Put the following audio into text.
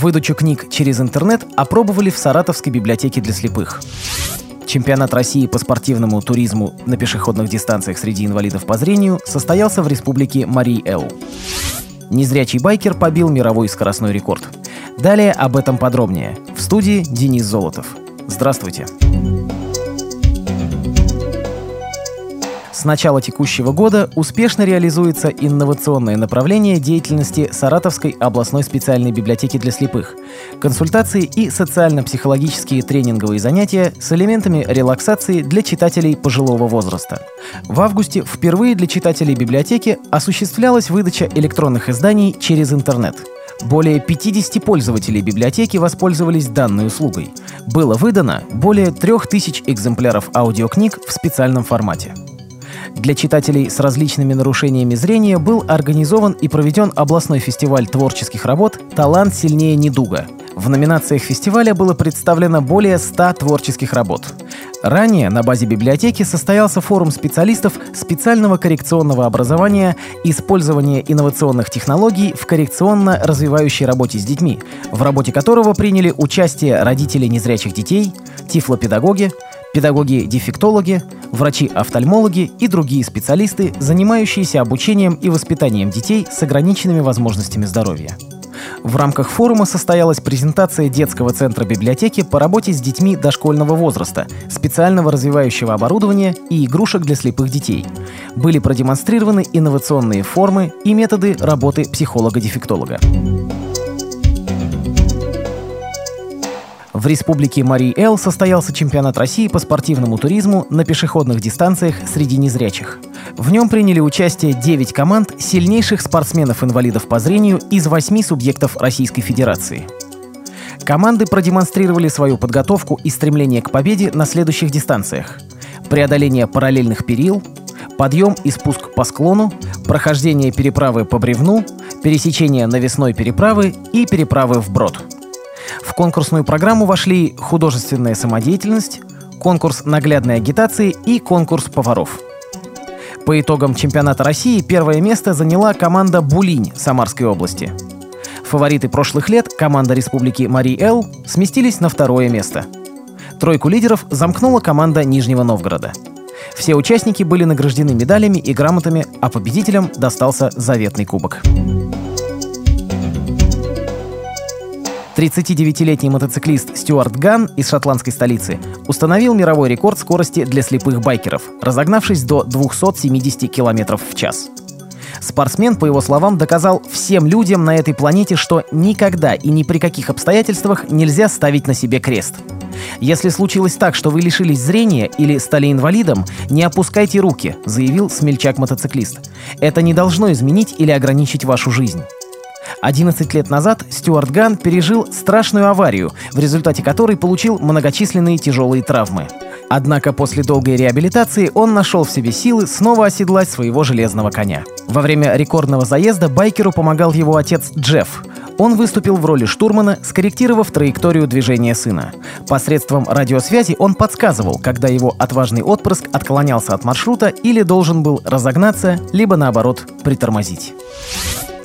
Выдачу книг через интернет опробовали в Саратовской библиотеке для слепых. Чемпионат России по спортивному туризму на пешеходных дистанциях среди инвалидов по зрению состоялся в республике Марий-Эл. Незрячий байкер побил мировой скоростной рекорд. Далее об этом подробнее. В студии Денис Золотов. Здравствуйте. С начала текущего года успешно реализуется инновационное направление деятельности Саратовской областной специальной библиотеки для слепых, консультации и социально-психологические тренинговые занятия с элементами релаксации для читателей пожилого возраста. В августе впервые для читателей библиотеки осуществлялась выдача электронных изданий через интернет. Более 50 пользователей библиотеки воспользовались данной услугой. Было выдано более 3000 экземпляров аудиокниг в специальном формате. Для читателей с различными нарушениями зрения был организован и проведен областной фестиваль творческих работ «Талант сильнее недуга». В номинациях фестиваля было представлено более 100 творческих работ. Ранее на базе библиотеки состоялся форум специалистов специального коррекционного образования «Использование инновационных технологий в коррекционно-развивающей работе с детьми», в работе которого приняли участие родители незрячих детей, тифлопедагоги, педагоги-дефектологи, врачи-офтальмологи и другие специалисты, занимающиеся обучением и воспитанием детей с ограниченными возможностями здоровья. В рамках форума состоялась презентация детского центра библиотеки по работе с детьми дошкольного возраста, специального развивающего оборудования и игрушек для слепых детей. Были продемонстрированы инновационные формы и методы работы психолога-дефектолога. В республике Марий-Эл состоялся чемпионат России по спортивному туризму на пешеходных дистанциях среди незрячих. В нем приняли участие 9 команд сильнейших спортсменов-инвалидов по зрению из 8 субъектов Российской Федерации. Команды продемонстрировали свою подготовку и стремление к победе на следующих дистанциях. Преодоление параллельных перил, подъем и спуск по склону, прохождение переправы по бревну, пересечение навесной переправы и переправы вброд – в конкурсную программу вошли художественная самодеятельность, конкурс наглядной агитации и конкурс поваров. По итогам чемпионата России первое место заняла команда «Булинь» Самарской области. Фавориты прошлых лет, команда республики Марий-Эл, сместились на второе место. Тройку лидеров замкнула команда Нижнего Новгорода. Все участники были награждены медалями и грамотами, а победителям достался заветный кубок. 39-летний мотоциклист Стюарт Ган из шотландской столицы установил мировой рекорд скорости для слепых байкеров, разогнавшись до 270 км в час. Спортсмен, по его словам, доказал всем людям на этой планете, что никогда и ни при каких обстоятельствах нельзя ставить на себе крест. Если случилось так, что вы лишились зрения или стали инвалидом, не опускайте руки, заявил смельчак-мотоциклист. Это не должно изменить или ограничить вашу жизнь. 11 лет назад Стюарт Ган пережил страшную аварию, в результате которой получил многочисленные тяжелые травмы. Однако после долгой реабилитации он нашел в себе силы снова оседлать своего железного коня. Во время рекордного заезда байкеру помогал его отец Джефф. Он выступил в роли штурмана, скорректировав траекторию движения сына. Посредством радиосвязи он подсказывал, когда его отважный отпрыск отклонялся от маршрута или должен был разогнаться, либо наоборот притормозить.